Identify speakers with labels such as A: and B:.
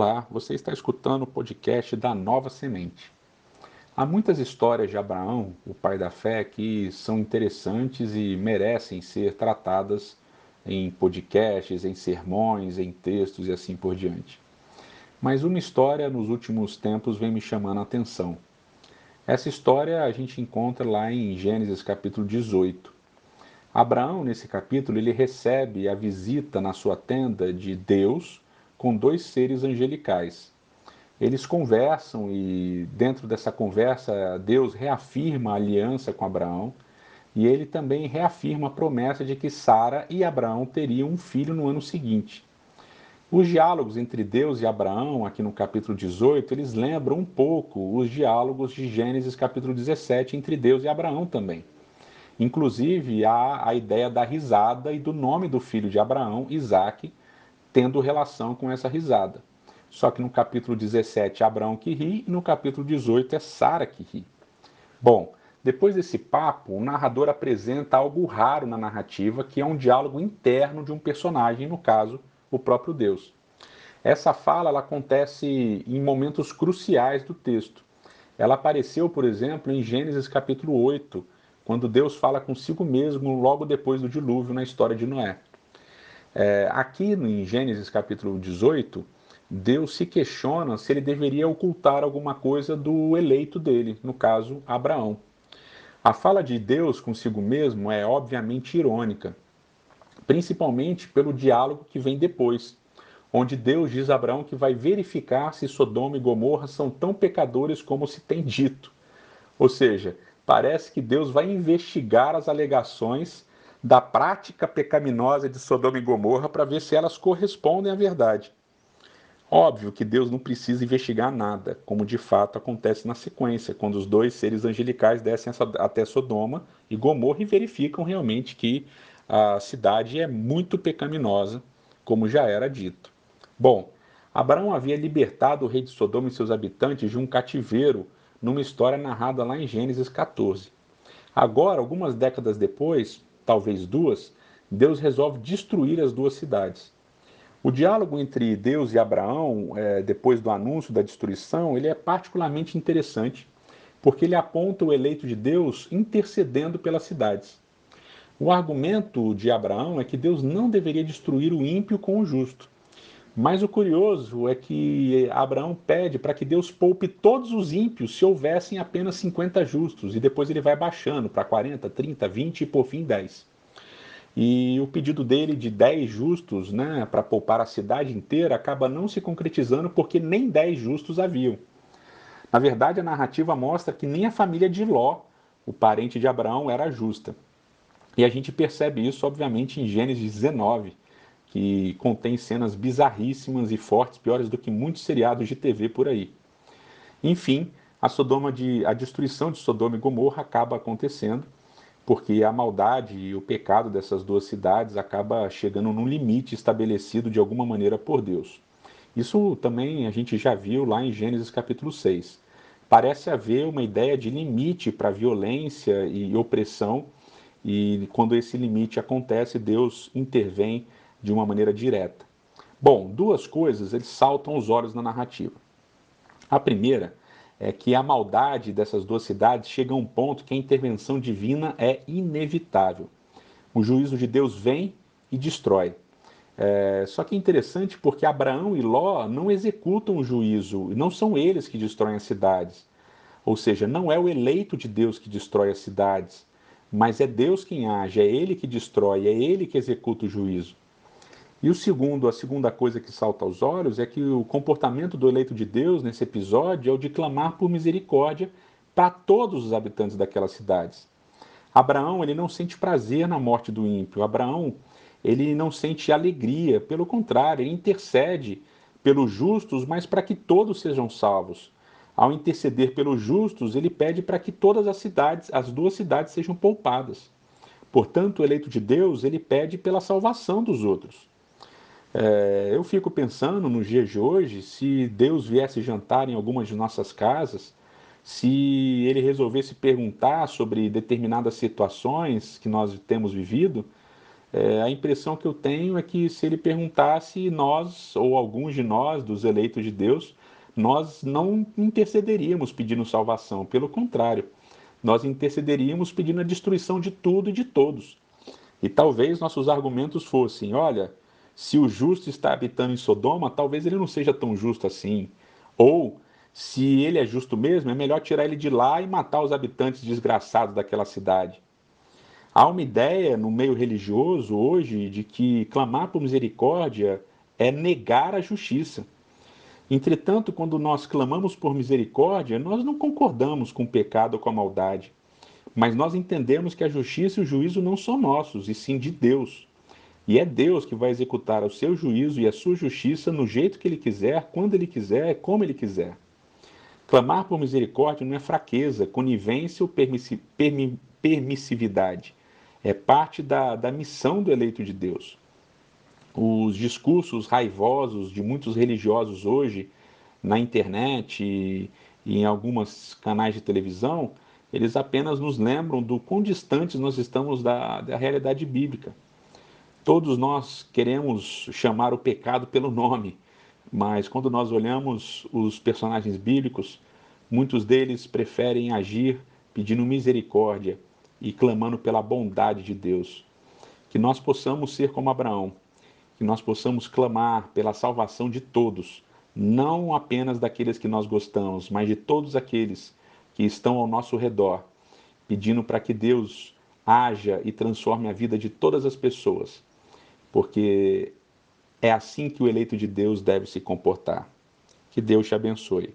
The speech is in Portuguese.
A: Olá, você está escutando o podcast da Nova Semente. Há muitas histórias de Abraão, o pai da fé, que são interessantes e merecem ser tratadas em podcasts, em sermões, em textos e assim por diante. Mas uma história nos últimos tempos vem me chamando a atenção. Essa história a gente encontra lá em Gênesis capítulo 18. Abraão, nesse capítulo, ele recebe a visita na sua tenda de Deus com dois seres angelicais. Eles conversam e, dentro dessa conversa, Deus reafirma a aliança com Abraão e ele também reafirma a promessa de que Sara e Abraão teriam um filho no ano seguinte. Os diálogos entre Deus e Abraão, aqui no capítulo 18, eles lembram um pouco os diálogos de Gênesis capítulo 17 entre Deus e Abraão também. Inclusive, há a ideia da risada e do nome do filho de Abraão, Isaque, tendo relação com essa risada. Só que no capítulo 17 é Abraão que ri e no capítulo 18 é Sara que ri. Bom, depois desse papo, o narrador apresenta algo raro na narrativa, que é um diálogo interno de um personagem, no caso, o próprio Deus. Essa fala ela acontece em momentos cruciais do texto. Ela apareceu, por exemplo, em Gênesis capítulo 8, quando Deus fala consigo mesmo logo depois do dilúvio na história de Noé. É, aqui em Gênesis capítulo 18, Deus se questiona se ele deveria ocultar alguma coisa do eleito dele, no caso, Abraão. A fala de Deus consigo mesmo é obviamente irônica, principalmente pelo diálogo que vem depois, onde Deus diz a Abraão que vai verificar se Sodoma e Gomorra são tão pecadores como se tem dito. Ou seja, parece que Deus vai investigar as alegações da prática pecaminosa de Sodoma e Gomorra para ver se elas correspondem à verdade. Óbvio que Deus não precisa investigar nada, como de fato acontece na sequência, quando os dois seres angelicais descem até Sodoma e Gomorra e verificam realmente que a cidade é muito pecaminosa, como já era dito. Bom, Abraão havia libertado o rei de Sodoma e seus habitantes de um cativeiro numa história narrada lá em Gênesis 14. Agora, algumas décadas depois, talvez duas, Deus resolve destruir as duas cidades. O diálogo entre Deus e Abraão, é, depois do anúncio da destruição, ele é particularmente interessante, porque ele aponta o eleito de Deus intercedendo pelas cidades. O argumento de Abraão é que Deus não deveria destruir o ímpio com o justo. Mas o curioso é que Abraão pede para que Deus poupe todos os ímpios se houvessem apenas 50 justos, e depois ele vai baixando para 40, 30, 20 e por fim 10. E o pedido dele de 10 justos né, para poupar a cidade inteira acaba não se concretizando porque nem 10 justos haviam. Na verdade, a narrativa mostra que nem a família de Ló, o parente de Abraão, era justa. E a gente percebe isso, obviamente, em Gênesis 19, que contém cenas bizarríssimas e fortes, piores do que muitos seriados de TV por aí. Enfim, a, Sodoma de, a destruição de Sodoma e Gomorra acaba acontecendo, porque a maldade e o pecado dessas duas cidades acaba chegando num limite estabelecido de alguma maneira por Deus. Isso também a gente já viu lá em Gênesis capítulo 6. Parece haver uma ideia de limite para violência e opressão, e quando esse limite acontece, Deus intervém de uma maneira direta. Bom, duas coisas eles saltam os olhos na narrativa. A primeira é que a maldade dessas duas cidades chega a um ponto que a intervenção divina é inevitável. O juízo de Deus vem e destrói. É, só que é interessante porque Abraão e Ló não executam o juízo, não são eles que destroem as cidades. Ou seja, não é o eleito de Deus que destrói as cidades, mas é Deus quem age, é ele que destrói, é ele que executa o juízo. E o segundo, a segunda coisa que salta aos olhos é que o comportamento do eleito de Deus nesse episódio é o de clamar por misericórdia para todos os habitantes daquelas cidades. Abraão, ele não sente prazer na morte do ímpio. Abraão, ele não sente alegria, pelo contrário, ele intercede pelos justos, mas para que todos sejam salvos. Ao interceder pelos justos, ele pede para que todas as cidades, as duas cidades sejam poupadas. Portanto, o eleito de Deus, ele pede pela salvação dos outros. É, eu fico pensando nos dias de hoje, se Deus viesse jantar em algumas de nossas casas, se ele resolvesse perguntar sobre determinadas situações que nós temos vivido, é, a impressão que eu tenho é que se ele perguntasse, nós, ou alguns de nós, dos eleitos de Deus, nós não intercederíamos pedindo salvação, pelo contrário, nós intercederíamos pedindo a destruição de tudo e de todos. E talvez nossos argumentos fossem: olha, se o justo está habitando em Sodoma, talvez ele não seja tão justo assim. Ou, se ele é justo mesmo, é melhor tirar ele de lá e matar os habitantes desgraçados daquela cidade. Há uma ideia no meio religioso hoje de que clamar por misericórdia é negar a justiça. Entretanto, quando nós clamamos por misericórdia, nós não concordamos com o pecado ou com a maldade, mas nós entendemos que a justiça e o juízo não são nossos, e sim de Deus. E é Deus que vai executar o seu juízo e a sua justiça no jeito que ele quiser, quando ele quiser, como ele quiser. Clamar por misericórdia não é fraqueza, conivência ou permissividade é parte da, da missão do eleito de Deus. Os discursos raivosos de muitos religiosos hoje, na internet e, e em alguns canais de televisão, eles apenas nos lembram do quão distantes nós estamos da, da realidade bíblica. Todos nós queremos chamar o pecado pelo nome, mas quando nós olhamos os personagens bíblicos, muitos deles preferem agir pedindo misericórdia e clamando pela bondade de Deus. Que nós possamos ser como Abraão, que nós possamos clamar pela salvação de todos, não apenas daqueles que nós gostamos, mas de todos aqueles que estão ao nosso redor, pedindo para que Deus haja e transforme a vida de todas as pessoas, porque é assim que o eleito de Deus deve se comportar. Que Deus te abençoe.